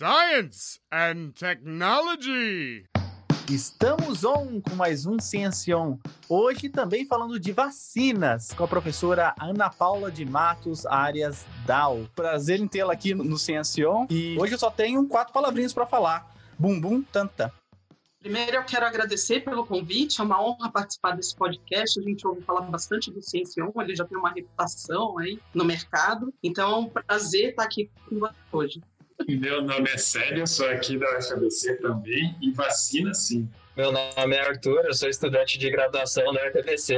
Science and Technology. Estamos on com mais um Ciencion. Hoje também falando de vacinas com a professora Ana Paula de Matos Arias Dal. Prazer em tê-la aqui no Ciencion. E hoje eu só tenho quatro palavrinhas para falar. Bum bum tanta. Primeiro, eu quero agradecer pelo convite, é uma honra participar desse podcast. A gente ouve falar bastante do Ciencion, ele já tem uma reputação aí no mercado, então é um prazer estar aqui com você hoje. Meu nome é Célio, sou aqui da UFABC também, e vacina sim. Meu nome é Arthur, eu sou estudante de graduação da UFABC,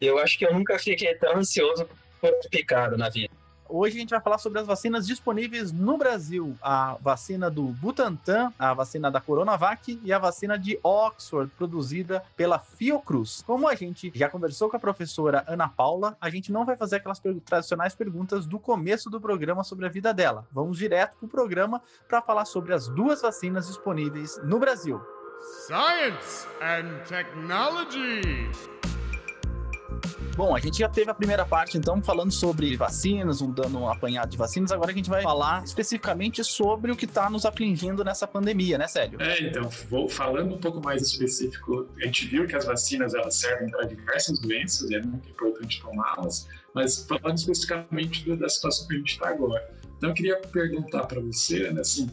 e eu acho que eu nunca fiquei tão ansioso por picado na vida. Hoje a gente vai falar sobre as vacinas disponíveis no Brasil. A vacina do Butantan, a vacina da Coronavac e a vacina de Oxford, produzida pela Fiocruz. Como a gente já conversou com a professora Ana Paula, a gente não vai fazer aquelas tradicionais perguntas do começo do programa sobre a vida dela. Vamos direto para o programa para falar sobre as duas vacinas disponíveis no Brasil. Science and Technology. Bom, a gente já teve a primeira parte, então, falando sobre vacinas, um dando um apanhado de vacinas. Agora a gente vai falar especificamente sobre o que está nos afligindo nessa pandemia, né, Célio? É, então, vou falando um pouco mais específico. A gente viu que as vacinas elas servem para diversas doenças é muito importante tomá-las, mas falando especificamente da situação que a gente está agora. Então, eu queria perguntar para você, né, assim,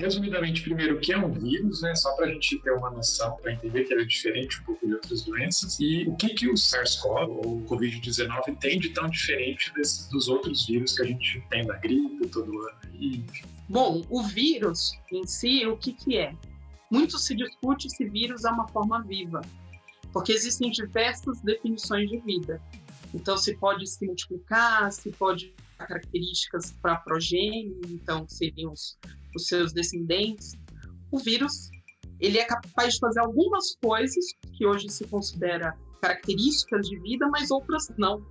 resumidamente, primeiro, o que é um vírus, né? Só para a gente ter uma noção, para entender que ele é diferente um pouco de outras doenças. E o que, que o SARS-CoV, ou o Covid-19, tem de tão diferente desse, dos outros vírus que a gente tem da gripe todo ano? E, Bom, o vírus em si, o que, que é? Muito se discute se vírus é uma forma viva, porque existem diversas definições de vida. Então, se pode se multiplicar, se pode características para progênio, então seriam os, os seus descendentes. O vírus ele é capaz de fazer algumas coisas que hoje se considera características de vida, mas outras não.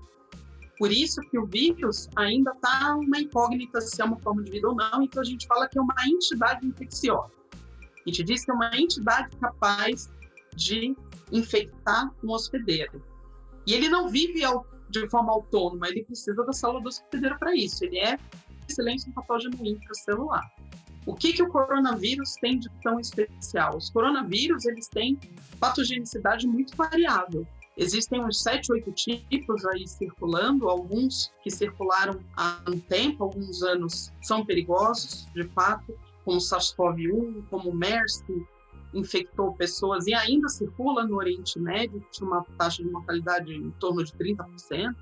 Por isso que o vírus ainda está uma incógnita se é uma forma de vida ou não, então a gente fala que é uma entidade infecciosa. A gente diz que é uma entidade capaz de infectar um hospedeiro. E ele não vive de forma autônoma, ele precisa da célula do hospedeiro para isso. Ele é, excelência, um patógeno intracelular. O que, que o coronavírus tem de tão especial? Os coronavírus eles têm patogenicidade muito variável. Existem uns 7, 8 tipos aí circulando, alguns que circularam há um tempo, alguns anos são perigosos, de fato, como o SARS-CoV-1, como MERS, que infectou pessoas e ainda circula no Oriente Médio, tinha uma taxa de mortalidade em torno de 30%.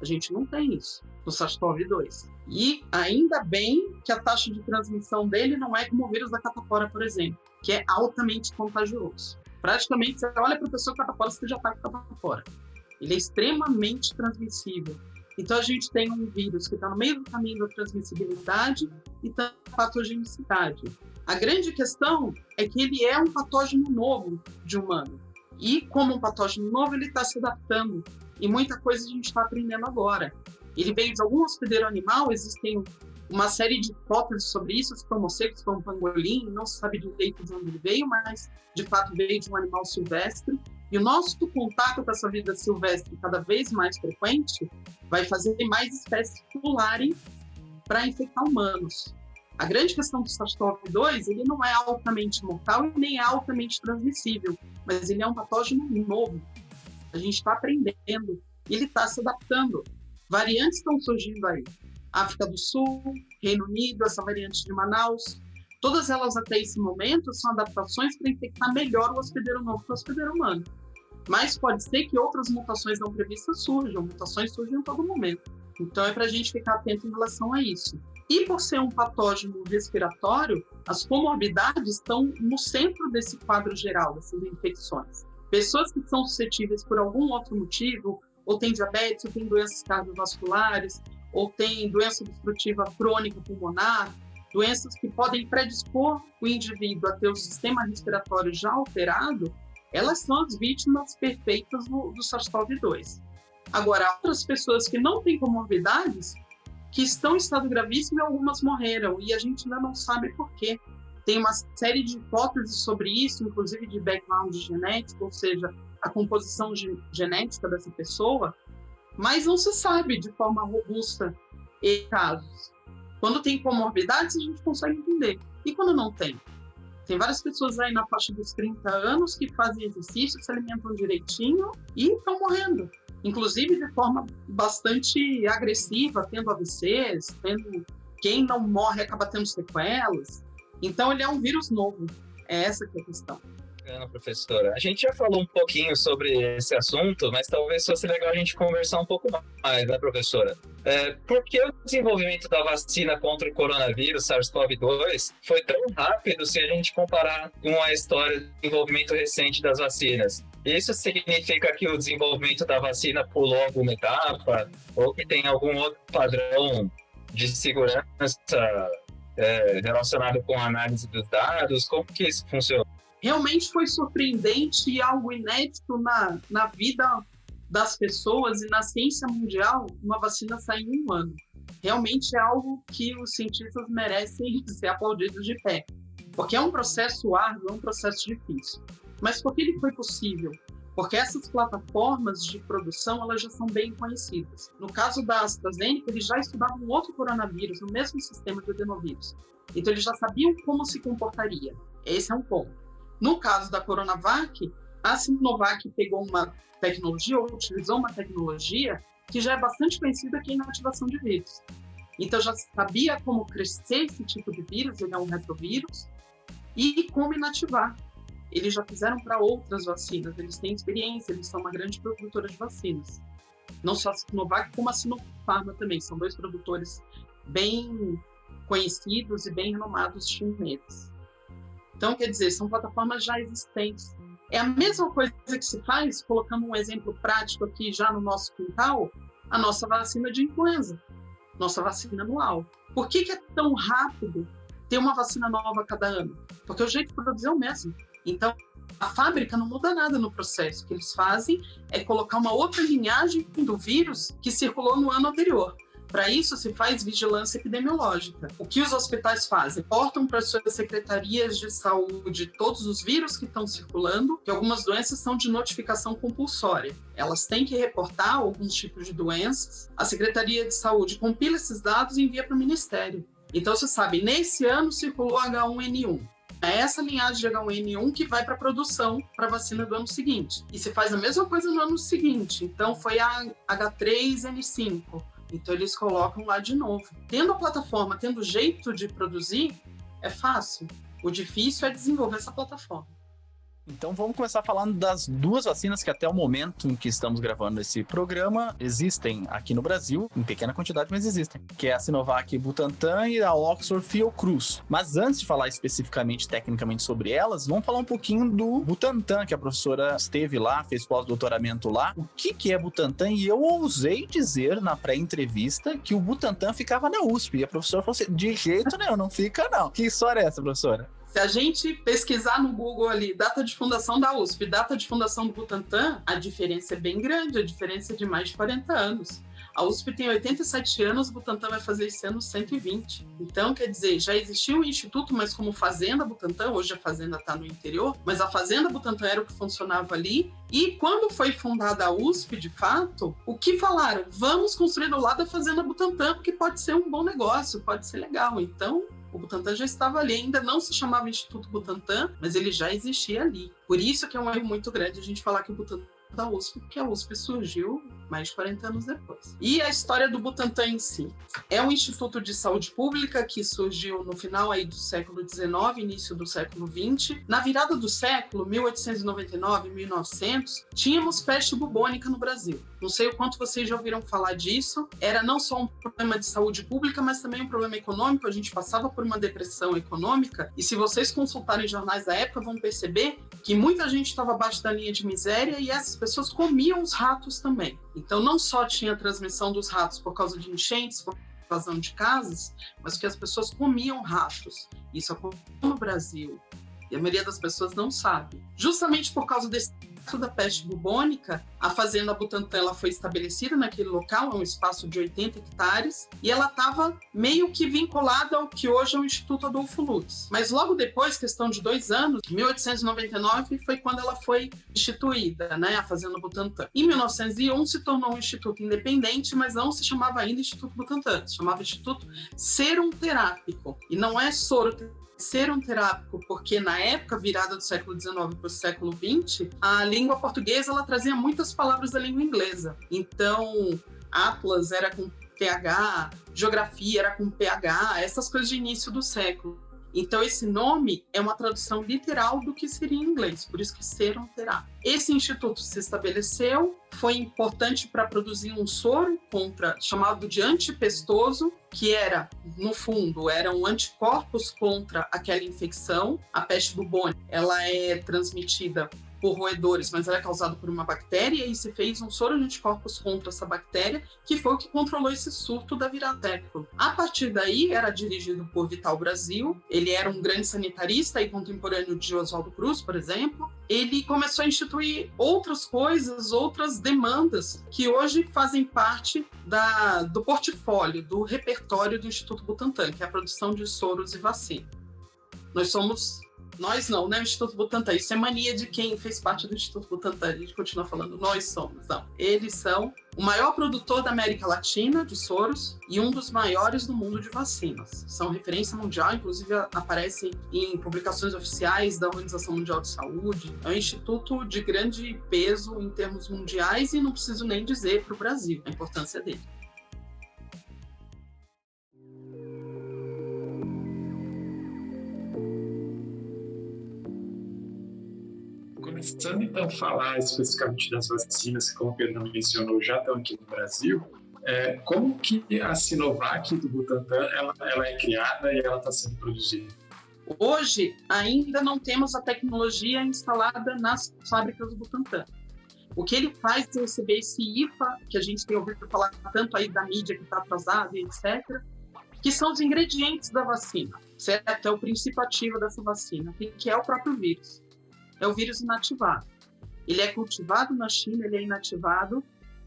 A gente não tem isso no SARS-CoV-2. E ainda bem que a taxa de transmissão dele não é como o vírus da catapora, por exemplo, que é altamente contagioso. Praticamente, você olha para a pessoa catapora, você já está com catapora. Ele é extremamente transmissível. Então, a gente tem um vírus que está no meio do caminho da transmissibilidade e da patogenicidade. A grande questão é que ele é um patógeno novo de humano. E, como um patógeno novo, ele está se adaptando. E muita coisa a gente está aprendendo agora. Ele veio de algum hospedeiro animal, existem uma série de hipóteses sobre isso, se foi um morcego, se foi um pangolim, não se sabe direito de onde ele veio, mas de fato veio de um animal silvestre. E o nosso contato com essa vida silvestre cada vez mais frequente vai fazer mais espécies pularem para infectar humanos. A grande questão do SARS-CoV-2, ele não é altamente mortal e nem é altamente transmissível, mas ele é um patógeno novo. A gente está aprendendo ele está se adaptando. Variantes estão surgindo aí. África do Sul, Reino Unido, essa variante de Manaus. Todas elas até esse momento são adaptações para infectar melhor o hospedeiro novo que o hospedeiro humano. Mas pode ser que outras mutações não previstas surjam, mutações surgem em todo momento. Então é para a gente ficar atento em relação a isso. E por ser um patógeno respiratório, as comorbidades estão no centro desse quadro geral dessas infecções. Pessoas que são suscetíveis por algum outro motivo, ou têm diabetes, ou têm doenças cardiovasculares, ou têm doença obstrutiva crônica pulmonar, doenças que podem predispor o indivíduo a ter o sistema respiratório já alterado, elas são as vítimas perfeitas do, do SARS-CoV-2. Agora, outras pessoas que não têm comorbidades, que estão em estado gravíssimo e algumas morreram, e a gente ainda não sabe por quê. Tem uma série de hipóteses sobre isso, inclusive de background genético, ou seja, a composição genética dessa pessoa, mas não se sabe de forma robusta em casos. Quando tem comorbidades, a gente consegue entender. E quando não tem? Tem várias pessoas aí na faixa dos 30 anos que fazem exercício, se alimentam direitinho e estão morrendo. Inclusive de forma bastante agressiva, tendo AVCs, tendo quem não morre acaba tendo sequelas. Então ele é um vírus novo. É essa que é a questão bacana, professora. A gente já falou um pouquinho sobre esse assunto, mas talvez fosse legal a gente conversar um pouco mais, né, professora? É, por que o desenvolvimento da vacina contra o coronavírus, SARS-CoV-2, foi tão rápido se a gente comparar com a história do desenvolvimento recente das vacinas? Isso significa que o desenvolvimento da vacina pulou alguma etapa ou que tem algum outro padrão de segurança é, relacionado com a análise dos dados? Como que isso funciona? realmente foi surpreendente e algo inédito na, na vida das pessoas e na ciência mundial uma vacina sair em um ano. Realmente é algo que os cientistas merecem ser aplaudidos de pé, porque é um processo árduo, é um processo difícil. Mas por que ele foi possível? Porque essas plataformas de produção elas já são bem conhecidas. No caso da AstraZeneca, eles já estudavam outro coronavírus, no mesmo sistema de adenovírus. Então eles já sabiam como se comportaria. Esse é um ponto. No caso da Coronavac, a Sinovac pegou uma tecnologia, ou utilizou uma tecnologia que já é bastante conhecida que é a inativação de vírus. Então já sabia como crescer esse tipo de vírus, ele é um retrovírus, e como inativar. Eles já fizeram para outras vacinas, eles têm experiência, eles são uma grande produtora de vacinas. Não só a Sinovac, como a Sinopharma também, são dois produtores bem conhecidos e bem renomados chineses. Então, quer dizer, são plataformas já existentes. É a mesma coisa que se faz, colocando um exemplo prático aqui já no nosso quintal, a nossa vacina de influenza, nossa vacina anual. Por que, que é tão rápido ter uma vacina nova cada ano? Porque o jeito de produzir é o mesmo. Então, a fábrica não muda nada no processo. O que eles fazem é colocar uma outra linhagem do vírus que circulou no ano anterior. Para isso, se faz vigilância epidemiológica. O que os hospitais fazem? Portam para suas secretarias de saúde todos os vírus que estão circulando, que algumas doenças são de notificação compulsória. Elas têm que reportar alguns tipos de doenças. A Secretaria de Saúde compila esses dados e envia para o Ministério. Então, você sabe, nesse ano circulou H1N1. É essa linhagem de H1N1 que vai para a produção para a vacina do ano seguinte. E se faz a mesma coisa no ano seguinte. Então, foi a H3N5 então eles colocam lá de novo. Tendo a plataforma, tendo jeito de produzir, é fácil. O difícil é desenvolver essa plataforma. Então vamos começar falando das duas vacinas que até o momento em que estamos gravando esse programa existem aqui no Brasil, em pequena quantidade, mas existem, que é a Sinovac Butantan e a Oxford Fiocruz. Mas antes de falar especificamente, tecnicamente sobre elas, vamos falar um pouquinho do Butantan, que a professora esteve lá, fez pós-doutoramento lá. O que, que é Butantan? E eu ousei dizer na pré-entrevista que o Butantan ficava na USP. E a professora falou assim: de jeito nenhum, não fica não. Que história é essa, professora? Se a gente pesquisar no Google ali, data de fundação da USP, data de fundação do Butantan, a diferença é bem grande, a diferença é de mais de 40 anos. A USP tem 87 anos, o Butantan vai fazer esse ano 120. Então, quer dizer, já existiu o Instituto, mas como Fazenda Butantan, hoje a Fazenda está no interior, mas a Fazenda Butantan era o que funcionava ali. E quando foi fundada a USP, de fato, o que falaram? Vamos construir do lado da Fazenda Butantan, porque pode ser um bom negócio, pode ser legal. Então, o Butantan já estava ali, ainda não se chamava Instituto Butantan, mas ele já existia ali. Por isso que é um erro muito grande a gente falar que o Butantan da USP, porque a USP surgiu mais de 40 anos depois. E a história do Butantan em si? É um instituto de saúde pública que surgiu no final aí do século XIX, início do século XX. Na virada do século, 1899, 1900, tínhamos peste bubônica no Brasil. Não sei o quanto vocês já ouviram falar disso. Era não só um problema de saúde pública, mas também um problema econômico. A gente passava por uma depressão econômica. E se vocês consultarem jornais da época, vão perceber que muita gente estava abaixo da linha de miséria e essas pessoas comiam os ratos também. Então, não só tinha transmissão dos ratos por causa de enchentes, por invasão de casas, mas que as pessoas comiam ratos. Isso aconteceu no Brasil. E a maioria das pessoas não sabe. Justamente por causa desse da peste bubônica, a fazenda Butantã ela foi estabelecida naquele local, é um espaço de 80 hectares, e ela estava meio que vinculada ao que hoje é o Instituto Adolfo Lutz. Mas logo depois, questão de dois anos, 1899 foi quando ela foi instituída, né, a fazenda Butantã. Em 1901 se tornou um instituto independente, mas não se chamava ainda Instituto Butantã, se chamava Instituto Serum Terápico. E não é soro ser um terápico, porque na época virada do século XIX para o século XX, a língua portuguesa ela trazia muitas palavras da língua inglesa. Então, Atlas era com PH, geografia era com PH, essas coisas de início do século. Então, esse nome é uma tradução literal do que seria em inglês, por isso que serum terá. Esse instituto se estabeleceu, foi importante para produzir um soro contra chamado de antipestoso, que era, no fundo, eram anticorpos contra aquela infecção. A peste bubônica, ela é transmitida por roedores, mas ela é causada por uma bactéria e se fez um soro de anticorpos contra essa bactéria, que foi o que controlou esse surto da viradécula. A partir daí, era dirigido por Vital Brasil, ele era um grande sanitarista e contemporâneo de Oswaldo Cruz, por exemplo. Ele começou a instituir outras coisas, outras demandas que hoje fazem parte da, do portfólio, do repertório do Instituto Butantan, que é a produção de soros e vacinas. Nós somos nós não, né? O Instituto Butantan. Isso é mania de quem fez parte do Instituto Butantan. A gente continua falando, nós somos. Não. Eles são o maior produtor da América Latina de soros e um dos maiores do mundo de vacinas. São referência mundial, inclusive aparecem em publicações oficiais da Organização Mundial de Saúde. É um instituto de grande peso em termos mundiais e não preciso nem dizer para o Brasil a importância dele. Começando então falar especificamente das vacinas, como o Pedro mencionou, já estão aqui no Brasil, é, como que a Sinovac do Butantan ela, ela é criada e ela está sendo produzida? Hoje, ainda não temos a tecnologia instalada nas fábricas do Butantan. O que ele faz é receber esse IFA, que a gente tem ouvido falar tanto aí da mídia que está atrasada, etc., que são os ingredientes da vacina, certo? É o princípio ativo dessa vacina, que é o próprio vírus é o vírus inativado. Ele é cultivado na China, ele é inativado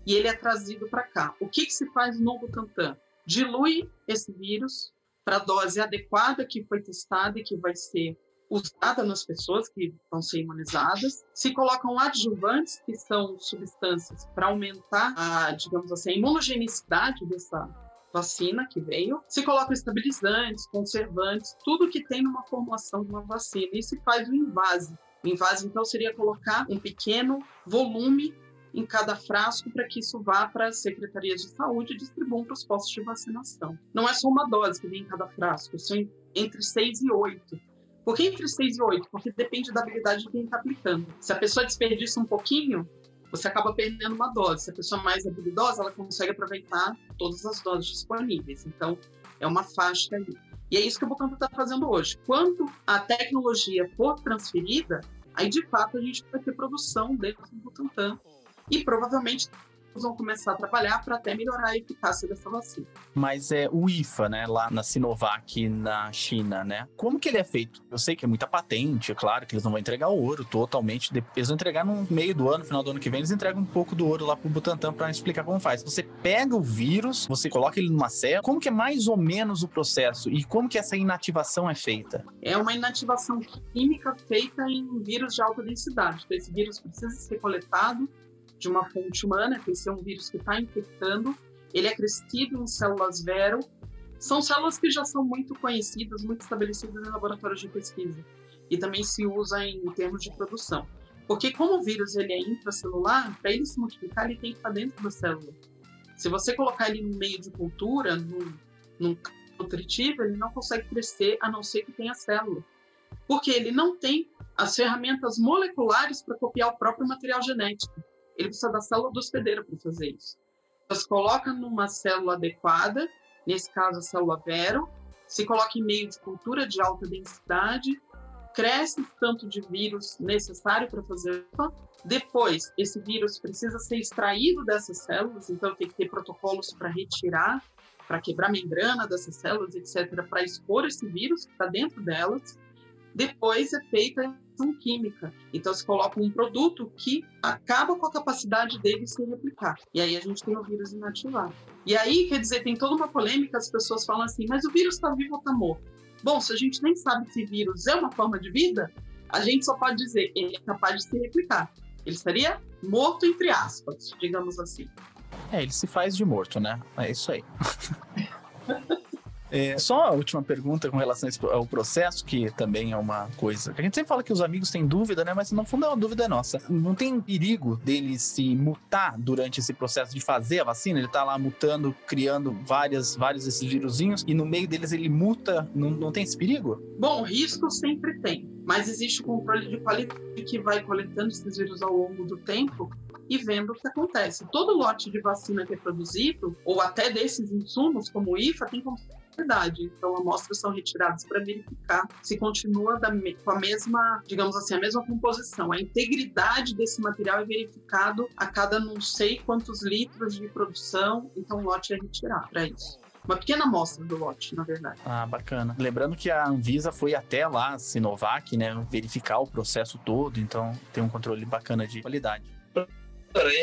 e ele é trazido para cá. O que, que se faz no Butantan? Dilui esse vírus para a dose adequada que foi testada e que vai ser usada nas pessoas que vão ser imunizadas. Se colocam adjuvantes, que são substâncias para aumentar a, digamos assim, a imunogenicidade dessa vacina que veio. Se colocam estabilizantes, conservantes, tudo que tem numa formulação de uma vacina. E se faz o invase, o invase, então, seria colocar um pequeno volume em cada frasco para que isso vá para as secretarias de saúde e distribuam para os postos de vacinação. Não é só uma dose que vem em cada frasco, são entre 6 e 8. Por que entre 6 e 8? Porque depende da habilidade de quem está aplicando. Se a pessoa desperdiça um pouquinho, você acaba perdendo uma dose. Se a pessoa mais habilidosa, ela consegue aproveitar todas as doses disponíveis. Então, é uma faixa ali. E é isso que o Butantan está fazendo hoje. Quando a tecnologia for transferida, aí de fato a gente vai ter produção dentro do Butantan. E provavelmente vão começar a trabalhar para até melhorar a eficácia dessa vacina. Mas é o IFA, né, lá na Sinovac, na China, né? Como que ele é feito? Eu sei que é muita patente, é claro que eles não vão entregar o ouro totalmente, eles vão entregar no meio do ano, final do ano que vem, eles entregam um pouco do ouro lá pro Butantan para explicar como faz. Você pega o vírus, você coloca ele numa célula, como que é mais ou menos o processo e como que essa inativação é feita? É uma inativação química feita em vírus de alta densidade. Então, esse vírus precisa ser coletado de uma fonte humana, que esse é um vírus que está infectando, ele é crescido em células vero, são células que já são muito conhecidas, muito estabelecidas em laboratórios de pesquisa e também se usa em termos de produção. Porque como o vírus ele é intracelular, para ele se multiplicar, ele tem que estar dentro da célula. Se você colocar ele no meio de cultura, num, num nutritivo, ele não consegue crescer a não ser que tenha célula. Porque ele não tem as ferramentas moleculares para copiar o próprio material genético ele precisa da célula do hospedeiro para fazer isso. Então, se coloca numa célula adequada, nesse caso a célula vero, se coloca em meio de cultura de alta densidade, cresce tanto de vírus necessário para fazer. Depois, esse vírus precisa ser extraído dessas células, então tem que ter protocolos para retirar, para quebrar a membrana dessas células, etc., para expor esse vírus que está dentro delas. Depois é feita a reação química. Então se coloca um produto que acaba com a capacidade dele se replicar. E aí a gente tem o vírus inativado. E aí, quer dizer, tem toda uma polêmica, as pessoas falam assim, mas o vírus está vivo ou está morto? Bom, se a gente nem sabe se vírus é uma forma de vida, a gente só pode dizer ele é capaz de se replicar. Ele estaria morto, entre aspas, digamos assim. É, ele se faz de morto, né? É isso aí. É, só a última pergunta com relação ao processo, que também é uma coisa. A gente sempre fala que os amigos têm dúvida, né? Mas no fundo é uma dúvida nossa. Não tem perigo dele se mutar durante esse processo de fazer a vacina? Ele tá lá mutando, criando várias, vários desses vírusinhos, e no meio deles ele muta. Não, não tem esse perigo? Bom, risco sempre tem. Mas existe o controle de qualidade que vai coletando esses vírus ao longo do tempo e vendo o que acontece. Todo lote de vacina que é produzido, ou até desses insumos, como o IFA, tem como verdade. Então, amostras são retiradas para verificar se continua da, com a mesma, digamos assim, a mesma composição. A integridade desse material é verificado a cada não sei quantos litros de produção, então o lote é retirado para isso. Uma pequena amostra do lote, na verdade. Ah, bacana. Lembrando que a Anvisa foi até lá, Sinovac, né, verificar o processo todo, então tem um controle bacana de qualidade.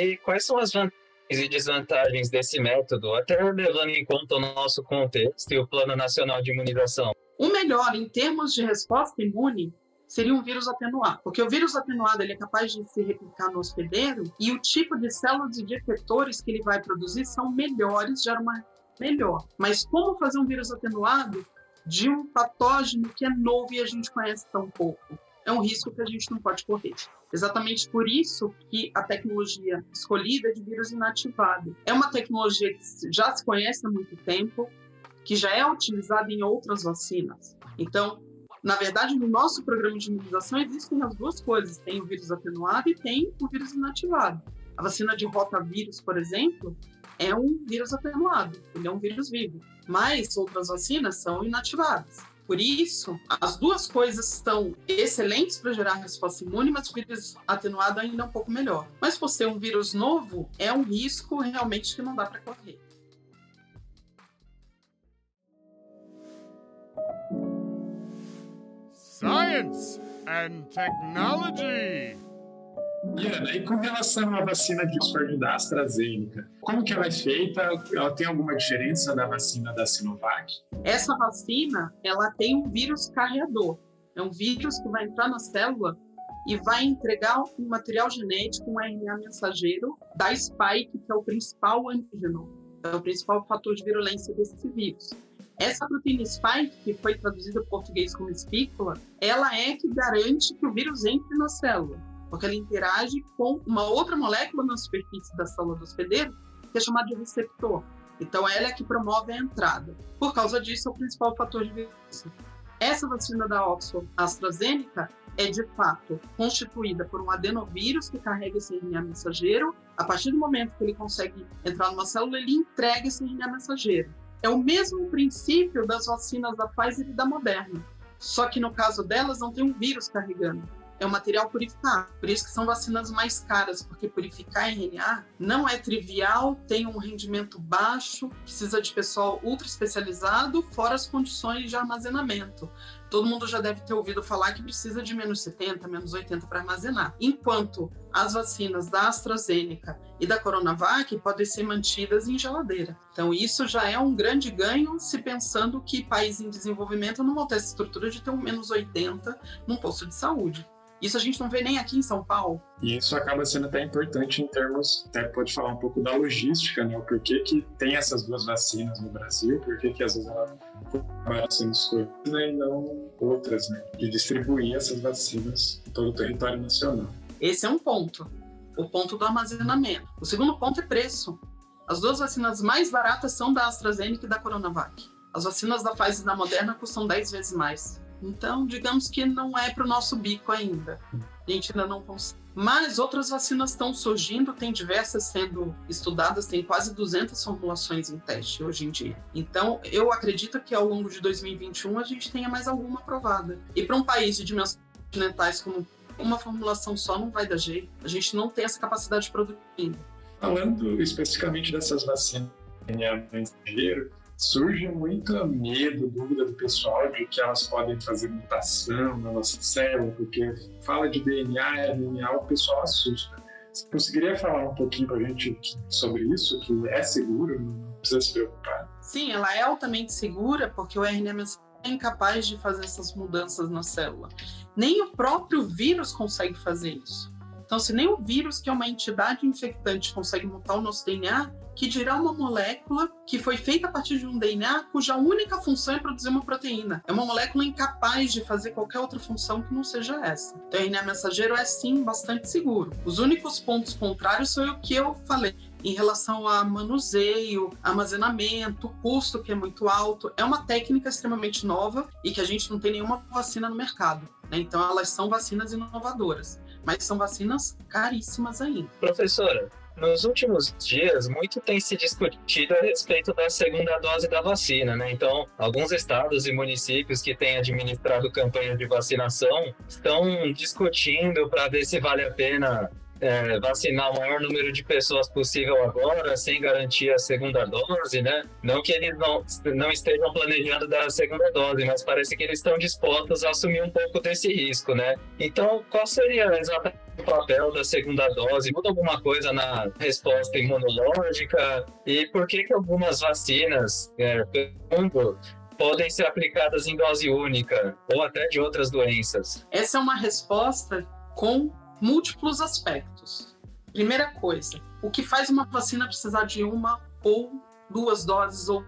E quais são as vantagens e desvantagens desse método, até levando em conta o nosso contexto e o Plano Nacional de Imunização? O melhor em termos de resposta imune seria um vírus atenuado, porque o vírus atenuado ele é capaz de se replicar no hospedeiro e o tipo de células e de efetores que ele vai produzir são melhores, gera uma melhor. Mas como fazer um vírus atenuado de um patógeno que é novo e a gente conhece tão pouco? É um risco que a gente não pode correr. Exatamente por isso que a tecnologia escolhida é de vírus inativado. É uma tecnologia que já se conhece há muito tempo, que já é utilizada em outras vacinas. Então, na verdade, no nosso programa de imunização existem as duas coisas: tem o vírus atenuado e tem o vírus inativado. A vacina de rotavírus, por exemplo, é um vírus atenuado, ele é um vírus vivo. Mas outras vacinas são inativadas. Por isso, as duas coisas são excelentes para gerar resposta imune, mas o vírus atenuado ainda é um pouco melhor. Mas por ser um vírus novo, é um risco realmente que não dá para correr. Science and Technology. Ana, e com relação à vacina de Oxford da AstraZeneca, como que ela é feita? Ela tem alguma diferença da vacina da Sinovac? Essa vacina, ela tem um vírus carreador. É um vírus que vai entrar na célula e vai entregar um material genético, um RNA mensageiro da spike, que é o principal antígeno, é o principal fator de virulência desse vírus. Essa proteína spike, que foi traduzida para português como espícula, ela é que garante que o vírus entre na célula porque ela interage com uma outra molécula na superfície da célula do hospedeiro, que é chamada de receptor. Então, ela é que promove a entrada. Por causa disso, é o principal fator de virulência. Essa vacina da Oxford AstraZeneca é, de fato, constituída por um adenovírus que carrega esse RNA mensageiro. A partir do momento que ele consegue entrar numa célula, ele entrega esse RNA mensageiro. É o mesmo princípio das vacinas da Pfizer e da Moderna. Só que no caso delas, não tem um vírus carregando é um material purificado. Por isso que são vacinas mais caras, porque purificar RNA não é trivial, tem um rendimento baixo, precisa de pessoal ultra especializado, fora as condições de armazenamento. Todo mundo já deve ter ouvido falar que precisa de menos 70, menos 80 para armazenar. Enquanto as vacinas da AstraZeneca e da Coronavac podem ser mantidas em geladeira. Então, isso já é um grande ganho se pensando que países em desenvolvimento não vão ter essa estrutura de ter um menos 80 num posto de saúde. Isso a gente não vê nem aqui em São Paulo. E isso acaba sendo até importante em termos, até pode falar um pouco da logística, né? O porquê que tem essas duas vacinas no Brasil, porquê que às vezes ela acaba sendo escolhida e não outras, né? De distribuir essas vacinas em todo o território nacional. Esse é um ponto, o ponto do armazenamento. O segundo ponto é preço. As duas vacinas mais baratas são da AstraZeneca e da Coronavac. As vacinas da Pfizer e da Moderna custam 10 vezes mais. Então, digamos que não é para o nosso bico ainda. A gente ainda não consegue. Mas outras vacinas estão surgindo, tem diversas sendo estudadas, tem quase 200 formulações em teste hoje em dia. Então, eu acredito que ao longo de 2021 a gente tenha mais alguma aprovada. E para um país de dimensões continentais como uma formulação só não vai dar jeito. A gente não tem essa capacidade de produzir. Falando especificamente dessas vacinas surge muito medo, dúvida do pessoal de que elas podem fazer mutação na nossa célula, porque fala de DNA, RNA, o pessoal assusta. Você conseguiria falar um pouquinho para a gente sobre isso, que é seguro, não precisa se preocupar? Sim, ela é altamente segura, porque o RNA é incapaz de fazer essas mudanças na célula. Nem o próprio vírus consegue fazer isso. Então, se nem o vírus, que é uma entidade infectante, consegue mutar o nosso DNA, que dirá uma molécula que foi feita a partir de um DNA cuja única função é produzir uma proteína. É uma molécula incapaz de fazer qualquer outra função que não seja essa. O RNA mensageiro é sim bastante seguro. Os únicos pontos contrários são o que eu falei em relação a manuseio, armazenamento, custo que é muito alto. É uma técnica extremamente nova e que a gente não tem nenhuma vacina no mercado. Né? Então elas são vacinas inovadoras, mas são vacinas caríssimas ainda. Professora, nos últimos dias, muito tem se discutido a respeito da segunda dose da vacina, né? Então, alguns estados e municípios que têm administrado campanhas de vacinação estão discutindo para ver se vale a pena é, vacinar o maior número de pessoas possível agora, sem garantir a segunda dose, né? Não que eles não, não estejam planejando dar a segunda dose, mas parece que eles estão dispostos a assumir um pouco desse risco, né? Então, qual seria exatamente o papel da segunda dose? Muda alguma coisa na resposta imunológica? E por que que algumas vacinas, é, mundo, podem ser aplicadas em dose única ou até de outras doenças? Essa é uma resposta com múltiplos aspectos. Primeira coisa, o que faz uma vacina precisar de uma ou duas doses ou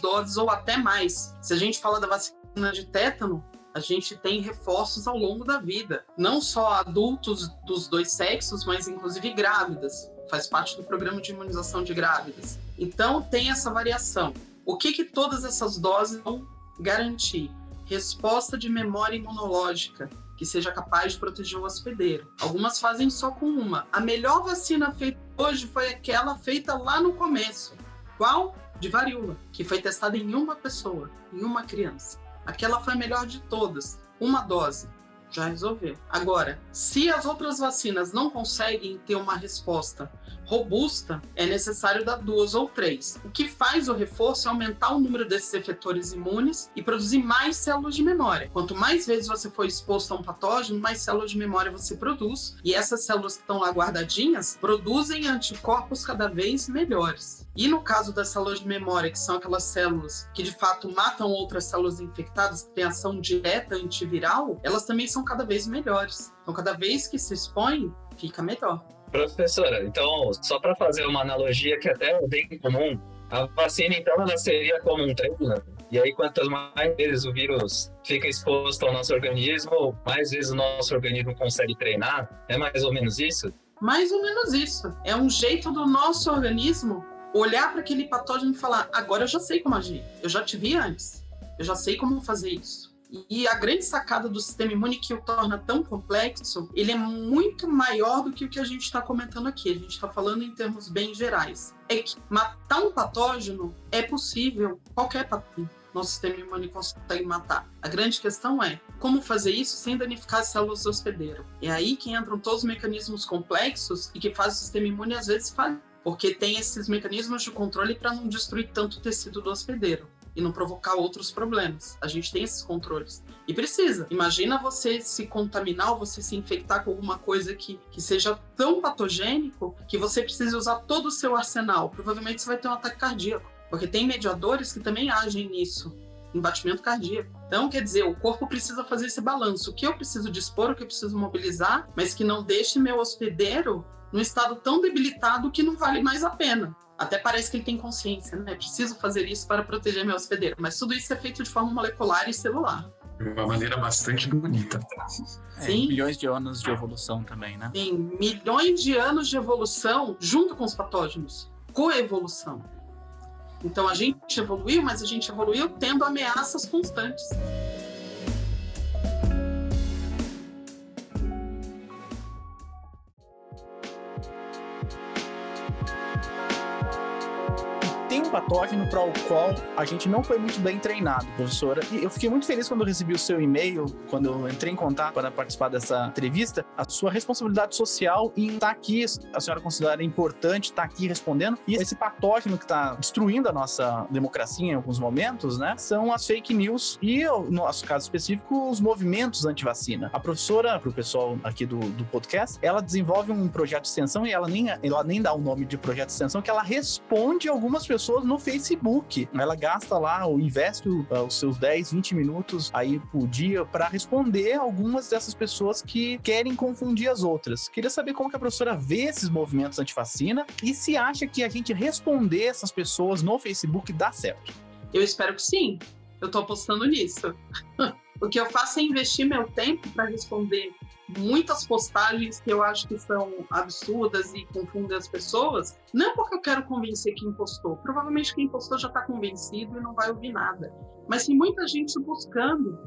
doses ou até mais? Se a gente fala da vacina de tétano, a gente tem reforços ao longo da vida, não só adultos dos dois sexos, mas inclusive grávidas. Faz parte do programa de imunização de grávidas. Então tem essa variação. O que que todas essas doses vão garantir? Resposta de memória imunológica, que seja capaz de proteger o hospedeiro. Algumas fazem só com uma. A melhor vacina feita hoje foi aquela feita lá no começo. Qual? De varíola, que foi testada em uma pessoa, em uma criança. Aquela foi a melhor de todas. Uma dose. Já resolveu. Agora, se as outras vacinas não conseguem ter uma resposta robusta, é necessário dar duas ou três. O que faz o reforço é aumentar o número desses efetores imunes e produzir mais células de memória. Quanto mais vezes você for exposto a um patógeno, mais células de memória você produz, e essas células que estão lá guardadinhas produzem anticorpos cada vez melhores. E no caso das células de memória, que são aquelas células que de fato matam outras células infectadas, que têm ação direta antiviral, elas também são cada vez melhores. Então, cada vez que se expõe, fica melhor. Professora, então, só para fazer uma analogia que até é bem comum, a vacina, então, ela seria como um treino. E aí, quantas mais vezes o vírus fica exposto ao nosso organismo, mais vezes o nosso organismo consegue treinar. É mais ou menos isso? Mais ou menos isso. É um jeito do nosso organismo olhar para aquele patógeno e falar: agora eu já sei como agir. Eu já te vi antes. Eu já sei como fazer isso. E a grande sacada do sistema imune que o torna tão complexo, ele é muito maior do que o que a gente está comentando aqui. A gente está falando em termos bem gerais. É que matar um patógeno é possível, qualquer patógeno nosso sistema imune consegue matar. A grande questão é como fazer isso sem danificar as células do hospedeiro. É aí que entram todos os mecanismos complexos e que fazem o sistema imune às vezes falhar, porque tem esses mecanismos de controle para não destruir tanto o tecido do hospedeiro e não provocar outros problemas. A gente tem esses controles. E precisa. Imagina você se contaminar ou você se infectar com alguma coisa que, que seja tão patogênico que você precise usar todo o seu arsenal. Provavelmente você vai ter um ataque cardíaco. Porque tem mediadores que também agem nisso. Em batimento cardíaco. Então, quer dizer, o corpo precisa fazer esse balanço. O que eu preciso dispor, o que eu preciso mobilizar, mas que não deixe meu hospedeiro num estado tão debilitado que não vale mais a pena. Até parece que ele tem consciência, né? Preciso fazer isso para proteger meu hospedeiro. Mas tudo isso é feito de forma molecular e celular. De uma maneira bastante bonita. É, Sim. milhões de anos de evolução também, né? Tem milhões de anos de evolução junto com os patógenos. Coevolução. Então a gente evoluiu, mas a gente evoluiu tendo ameaças constantes. Patógeno para o qual a gente não foi muito bem treinado, professora. E eu fiquei muito feliz quando eu recebi o seu e-mail, quando eu entrei em contato para participar dessa entrevista, a sua responsabilidade social em estar aqui, a senhora considera importante estar aqui respondendo, e esse patógeno que está destruindo a nossa democracia em alguns momentos, né, são as fake news e, no nosso caso específico, os movimentos anti-vacina. A professora, para o pessoal aqui do, do podcast, ela desenvolve um projeto de extensão e ela nem, ela nem dá o nome de projeto de extensão, que ela responde algumas pessoas no Facebook. Ela gasta lá, ou investe uh, os seus 10, 20 minutos aí por dia para responder algumas dessas pessoas que querem confundir as outras. Queria saber como que a professora vê esses movimentos anti-vacina e se acha que a gente responder essas pessoas no Facebook dá certo. Eu espero que sim. Eu estou apostando nisso. o que eu faço é investir meu tempo para responder muitas postagens que eu acho que são absurdas e confundem as pessoas, não porque eu quero convencer quem postou. Provavelmente quem postou já está convencido e não vai ouvir nada. Mas tem muita gente buscando,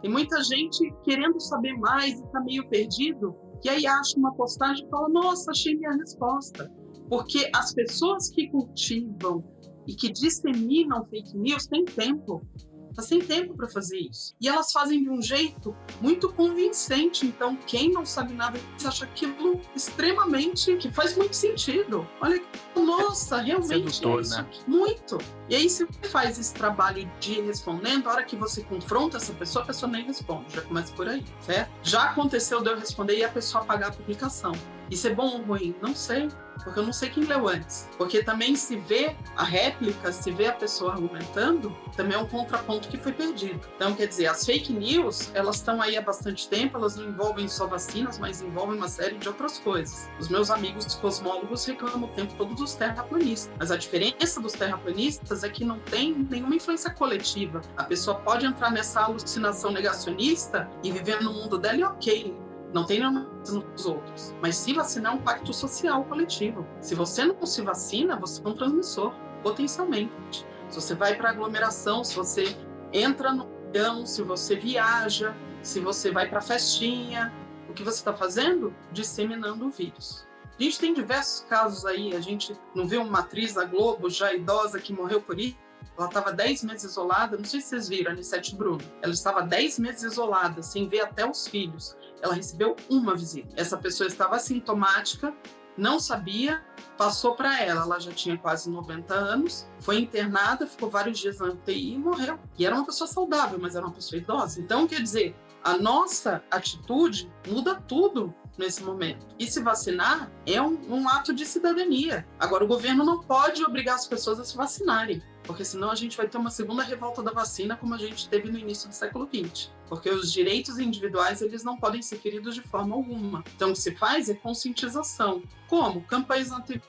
tem muita gente querendo saber mais e está meio perdido, e aí acha uma postagem e fala: Nossa, achei minha resposta. Porque as pessoas que cultivam e que disseminam fake news têm tempo. Tá sem tempo para fazer isso. E elas fazem de um jeito muito convincente. Então, quem não sabe nada acha aquilo extremamente que faz muito sentido. Olha, nossa, realmente Sedutor, é isso. Né? Muito. E aí, se você faz esse trabalho de ir respondendo, a hora que você confronta essa pessoa, a pessoa nem responde. Já começa por aí, certo? Já aconteceu de eu responder e a pessoa apagar a publicação. Isso é bom ou ruim? Não sei porque eu não sei quem leu antes. Porque também se vê a réplica, se vê a pessoa argumentando, também é um contraponto que foi perdido. Então, quer dizer, as fake news, elas estão aí há bastante tempo, elas não envolvem só vacinas, mas envolvem uma série de outras coisas. Os meus amigos cosmólogos reclamam o tempo todo dos terraplanistas. Mas a diferença dos terraplanistas é que não tem nenhuma influência coletiva. A pessoa pode entrar nessa alucinação negacionista e viver no mundo dela e ok, não tem nos outros. Mas se vacinar é um pacto social coletivo. Se você não se vacina, você é um transmissor, potencialmente. Se você vai para aglomeração, se você entra no avião, se você viaja, se você vai para festinha, o que você está fazendo? Disseminando o vírus. A gente tem diversos casos aí, a gente não viu uma atriz da Globo já idosa que morreu por isso? Ela estava 10 meses isolada, não sei se vocês viram, a Anissete Bruno. Ela estava 10 meses isolada, sem ver até os filhos ela recebeu uma visita. Essa pessoa estava assintomática, não sabia, passou para ela. Ela já tinha quase 90 anos, foi internada, ficou vários dias na UTI e morreu. E era uma pessoa saudável, mas era uma pessoa idosa. Então, quer dizer, a nossa atitude muda tudo nesse momento. E se vacinar é um, um, ato de cidadania. Agora, o governo não pode obrigar as pessoas a se vacinarem, porque senão a gente vai ter uma segunda revolta da vacina, como a gente teve no início do século XX porque os direitos individuais eles não podem ser feridos de forma alguma. Então, o que se faz é conscientização. Como? Campanhas na TV,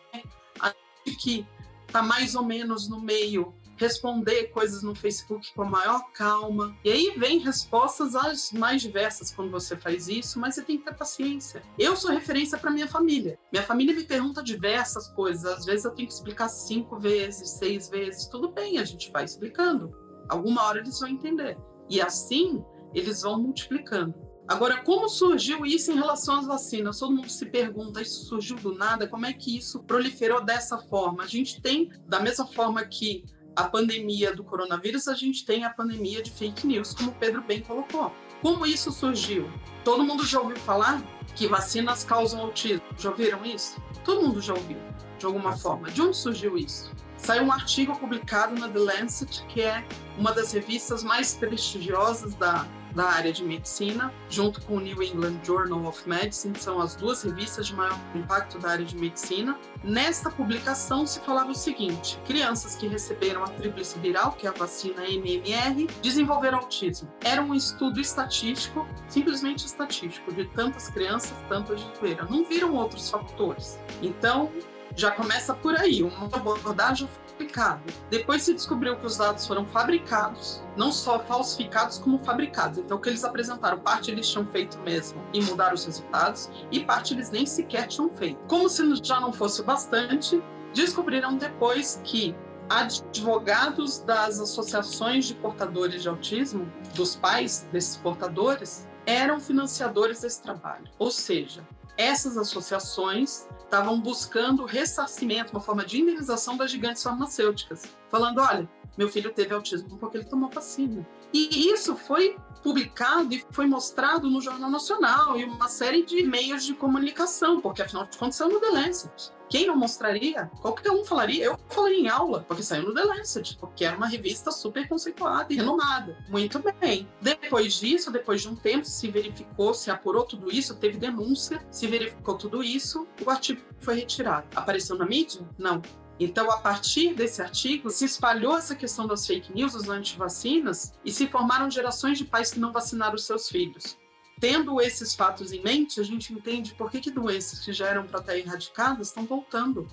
que está mais ou menos no meio, responder coisas no Facebook com a maior calma. E aí vem respostas as mais diversas quando você faz isso, mas você tem que ter paciência. Eu sou referência para minha família. Minha família me pergunta diversas coisas. Às vezes eu tenho que explicar cinco vezes, seis vezes. Tudo bem, a gente vai explicando. Alguma hora eles vão entender. E assim, eles vão multiplicando. Agora, como surgiu isso em relação às vacinas? Todo mundo se pergunta, isso surgiu do nada? Como é que isso proliferou dessa forma? A gente tem, da mesma forma que a pandemia do coronavírus, a gente tem a pandemia de fake news, como o Pedro bem colocou. Como isso surgiu? Todo mundo já ouviu falar que vacinas causam autismo? Já ouviram isso? Todo mundo já ouviu, de alguma forma. De onde surgiu isso? Saiu um artigo publicado na The Lancet, que é uma das revistas mais prestigiosas da da área de medicina, junto com o New England Journal of Medicine, são as duas revistas de maior impacto da área de medicina. Nesta publicação se falava o seguinte: crianças que receberam a tríplice viral, que é a vacina MMR, desenvolveram autismo. Era um estudo estatístico, simplesmente estatístico, de tantas crianças, tantas de doeira. Não viram outros fatores. Então, já começa por aí, uma abordagem fabricado. Depois se descobriu que os dados foram fabricados, não só falsificados, como fabricados. Então, o que eles apresentaram, parte eles tinham feito mesmo e mudaram os resultados, e parte eles nem sequer tinham feito. Como se já não fosse bastante, descobriram depois que advogados das associações de portadores de autismo, dos pais desses portadores, eram financiadores desse trabalho. Ou seja, essas associações estavam buscando ressarcimento, uma forma de indenização das gigantes farmacêuticas, falando: olha, meu filho teve autismo porque ele tomou vacina. E isso foi publicado e foi mostrado no Jornal Nacional e uma série de meios de comunicação, porque afinal de contas saiu no The Lancet. Quem não mostraria? Qualquer um falaria. Eu falaria em aula, porque saiu no The Lancet, porque era uma revista super conceituada e renomada. Muito bem. Depois disso, depois de um tempo, se verificou, se apurou tudo isso, teve denúncia, se verificou tudo isso, o artigo foi retirado. Apareceu na mídia? Não. Então, a partir desse artigo, se espalhou essa questão das fake news, dos antivacinas, e se formaram gerações de pais que não vacinaram os seus filhos. Tendo esses fatos em mente, a gente entende por que, que doenças que já eram para estar erradicadas estão voltando.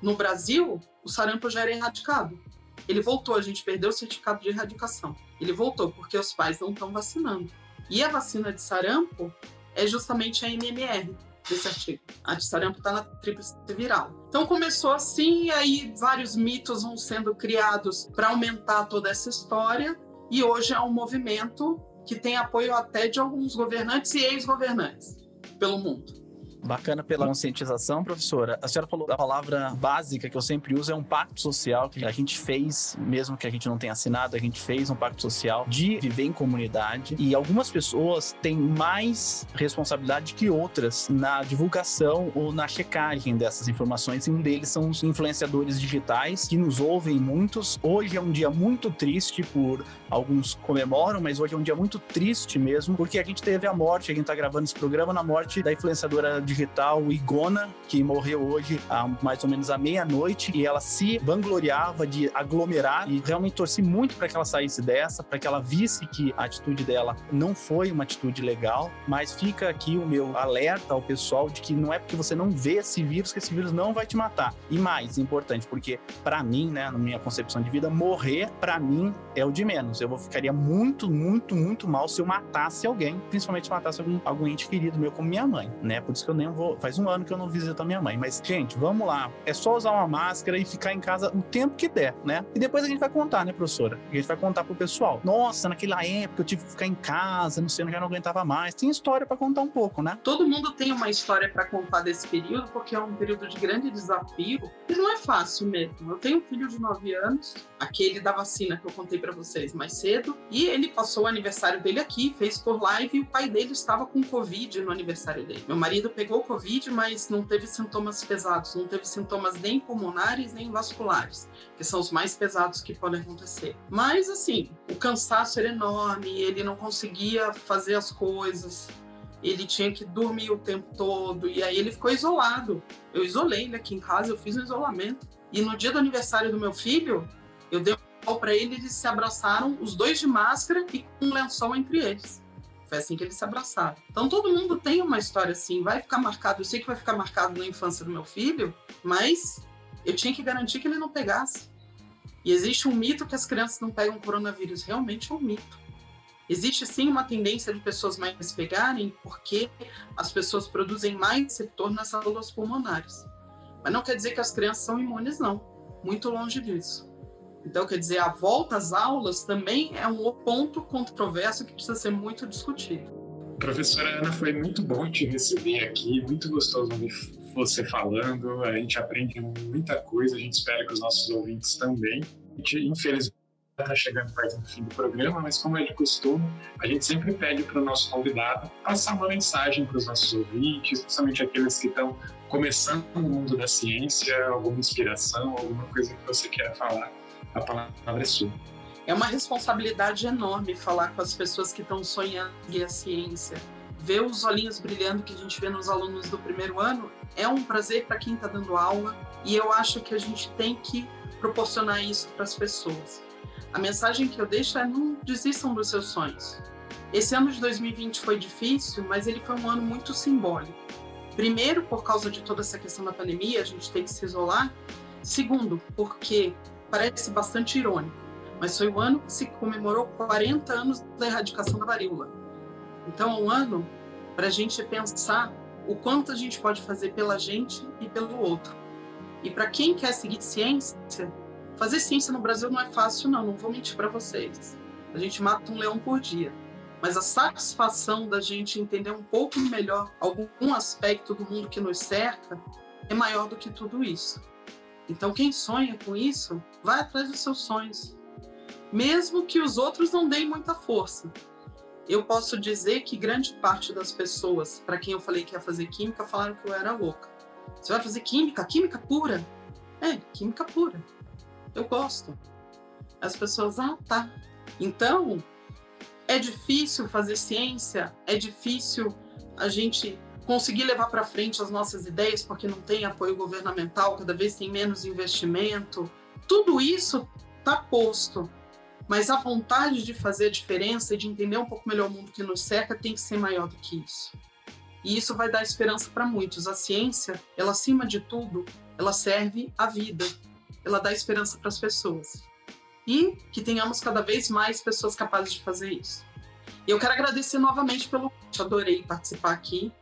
No Brasil, o sarampo já era erradicado. Ele voltou, a gente perdeu o certificado de erradicação. Ele voltou porque os pais não estão vacinando. E a vacina de sarampo é justamente a MMR, desse artigo. A de sarampo está na tríplice viral. Então começou assim, aí vários mitos vão sendo criados para aumentar toda essa história, e hoje é um movimento que tem apoio até de alguns governantes e ex-governantes pelo mundo. Bacana pela conscientização, professora. A senhora falou da palavra básica que eu sempre uso, é um pacto social que a gente fez, mesmo que a gente não tenha assinado, a gente fez um pacto social de viver em comunidade. E algumas pessoas têm mais responsabilidade que outras na divulgação ou na checagem dessas informações. E um deles são os influenciadores digitais, que nos ouvem muitos. Hoje é um dia muito triste por alguns comemoram, mas hoje é um dia muito triste mesmo, porque a gente teve a morte, a gente tá gravando esse programa na morte da influenciadora digital Igona, que morreu hoje há mais ou menos à meia-noite, e ela se vangloriava de aglomerar e realmente torci muito para que ela saísse dessa, para que ela visse que a atitude dela não foi uma atitude legal, mas fica aqui o meu alerta ao pessoal de que não é porque você não vê esse vírus que esse vírus não vai te matar. E mais importante, porque para mim, né, na minha concepção de vida, morrer para mim é o de menos eu ficaria muito, muito, muito mal se eu matasse alguém, principalmente se matasse algum, algum ente querido meu, como minha mãe, né? Por isso que eu nem vou. Faz um ano que eu não visito a minha mãe. Mas, gente, vamos lá. É só usar uma máscara e ficar em casa o tempo que der, né? E depois a gente vai contar, né, professora? A gente vai contar pro pessoal. Nossa, naquela época eu tive que ficar em casa, não sei, eu já não aguentava mais. Tem história para contar um pouco, né? Todo mundo tem uma história para contar desse período, porque é um período de grande desafio. E não é fácil mesmo. Eu tenho um filho de 9 anos, aquele da vacina que eu contei para vocês mais cedo, e ele passou o aniversário dele aqui, fez por live e o pai dele estava com Covid no aniversário dele. Meu marido pegou Covid, mas não teve sintomas pesados, não teve sintomas nem pulmonares nem vasculares, que são os mais pesados que podem acontecer. Mas assim, o cansaço era enorme, ele não conseguia fazer as coisas, ele tinha que dormir o tempo todo, e aí ele ficou isolado. Eu isolei ele aqui em casa, eu fiz um isolamento. E no dia do aniversário do meu filho, eu dei para ele, eles se abraçaram, os dois de máscara e com um lençol entre eles. Foi assim que eles se abraçaram. Então todo mundo tem uma história assim, vai ficar marcado. Eu sei que vai ficar marcado na infância do meu filho, mas eu tinha que garantir que ele não pegasse. E existe um mito que as crianças não pegam coronavírus. Realmente é um mito. Existe sim uma tendência de pessoas mais pegarem porque as pessoas produzem mais receptor nas células pulmonares. Mas não quer dizer que as crianças são imunes, não. Muito longe disso. Então, quer dizer, a volta às aulas também é um ponto controverso que precisa ser muito discutido. Professora Ana, foi muito bom te receber aqui, muito gostoso ouvir você falando, a gente aprende muita coisa, a gente espera que os nossos ouvintes também. A gente, infelizmente, está chegando perto do fim do programa, mas como é de costume, a gente sempre pede para o nosso convidado passar uma mensagem para os nossos ouvintes, principalmente aqueles que estão começando no mundo da ciência, alguma inspiração, alguma coisa que você queira falar a palavra é sua. É uma responsabilidade enorme falar com as pessoas que estão sonhando em a ciência. Ver os olhinhos brilhando que a gente vê nos alunos do primeiro ano é um prazer para quem está dando aula e eu acho que a gente tem que proporcionar isso para as pessoas. A mensagem que eu deixo é não desistam dos seus sonhos. Esse ano de 2020 foi difícil, mas ele foi um ano muito simbólico. Primeiro, por causa de toda essa questão da pandemia, a gente tem que se isolar. Segundo, porque parece bastante irônico, mas foi o ano que se comemorou 40 anos da erradicação da varíola. Então, é um ano para a gente pensar o quanto a gente pode fazer pela gente e pelo outro. E para quem quer seguir ciência, fazer ciência no Brasil não é fácil, não, não vou mentir para vocês. A gente mata um leão por dia. mas a satisfação da gente entender um pouco melhor algum aspecto do mundo que nos cerca é maior do que tudo isso. Então, quem sonha com isso, vai atrás dos seus sonhos, mesmo que os outros não deem muita força. Eu posso dizer que grande parte das pessoas, para quem eu falei que ia fazer química, falaram que eu era louca. Você vai fazer química? Química pura? É, química pura. Eu gosto. As pessoas, ah, tá. Então, é difícil fazer ciência, é difícil a gente conseguir levar para frente as nossas ideias porque não tem apoio governamental, cada vez tem menos investimento. Tudo isso está posto, mas a vontade de fazer a diferença e de entender um pouco melhor o mundo que nos cerca tem que ser maior do que isso. E isso vai dar esperança para muitos. A ciência, ela acima de tudo, ela serve à vida. Ela dá esperança para as pessoas. E que tenhamos cada vez mais pessoas capazes de fazer isso. Eu quero agradecer novamente pelo adorei participar aqui.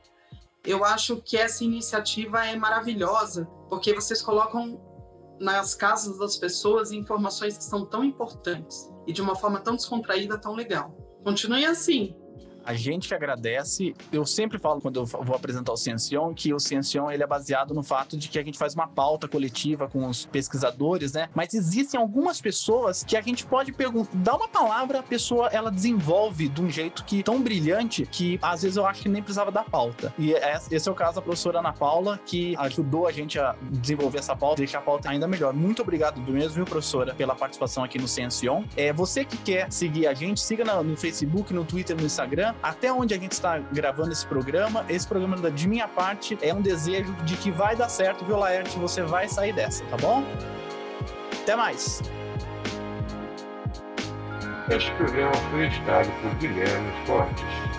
Eu acho que essa iniciativa é maravilhosa, porque vocês colocam nas casas das pessoas informações que são tão importantes e de uma forma tão descontraída, tão legal. Continue assim. A gente agradece. Eu sempre falo quando eu vou apresentar o Ciencion que o Ciencion ele é baseado no fato de que a gente faz uma pauta coletiva com os pesquisadores, né? Mas existem algumas pessoas que a gente pode perguntar, dar uma palavra, a pessoa ela desenvolve de um jeito que tão brilhante que às vezes eu acho que nem precisava da pauta. E é, esse é o caso da professora Ana Paula, que ajudou a gente a desenvolver essa pauta, deixar a pauta ainda melhor. Muito obrigado do mesmo, viu, professora, pela participação aqui no Ciencion. É, você que quer seguir a gente, siga no Facebook, no Twitter, no Até onde a gente está gravando esse programa, esse programa de minha parte é um desejo de que vai dar certo, viu, Laerte? Você vai sair dessa, tá bom? Até mais! Este programa foi editado por Guilherme Fortes.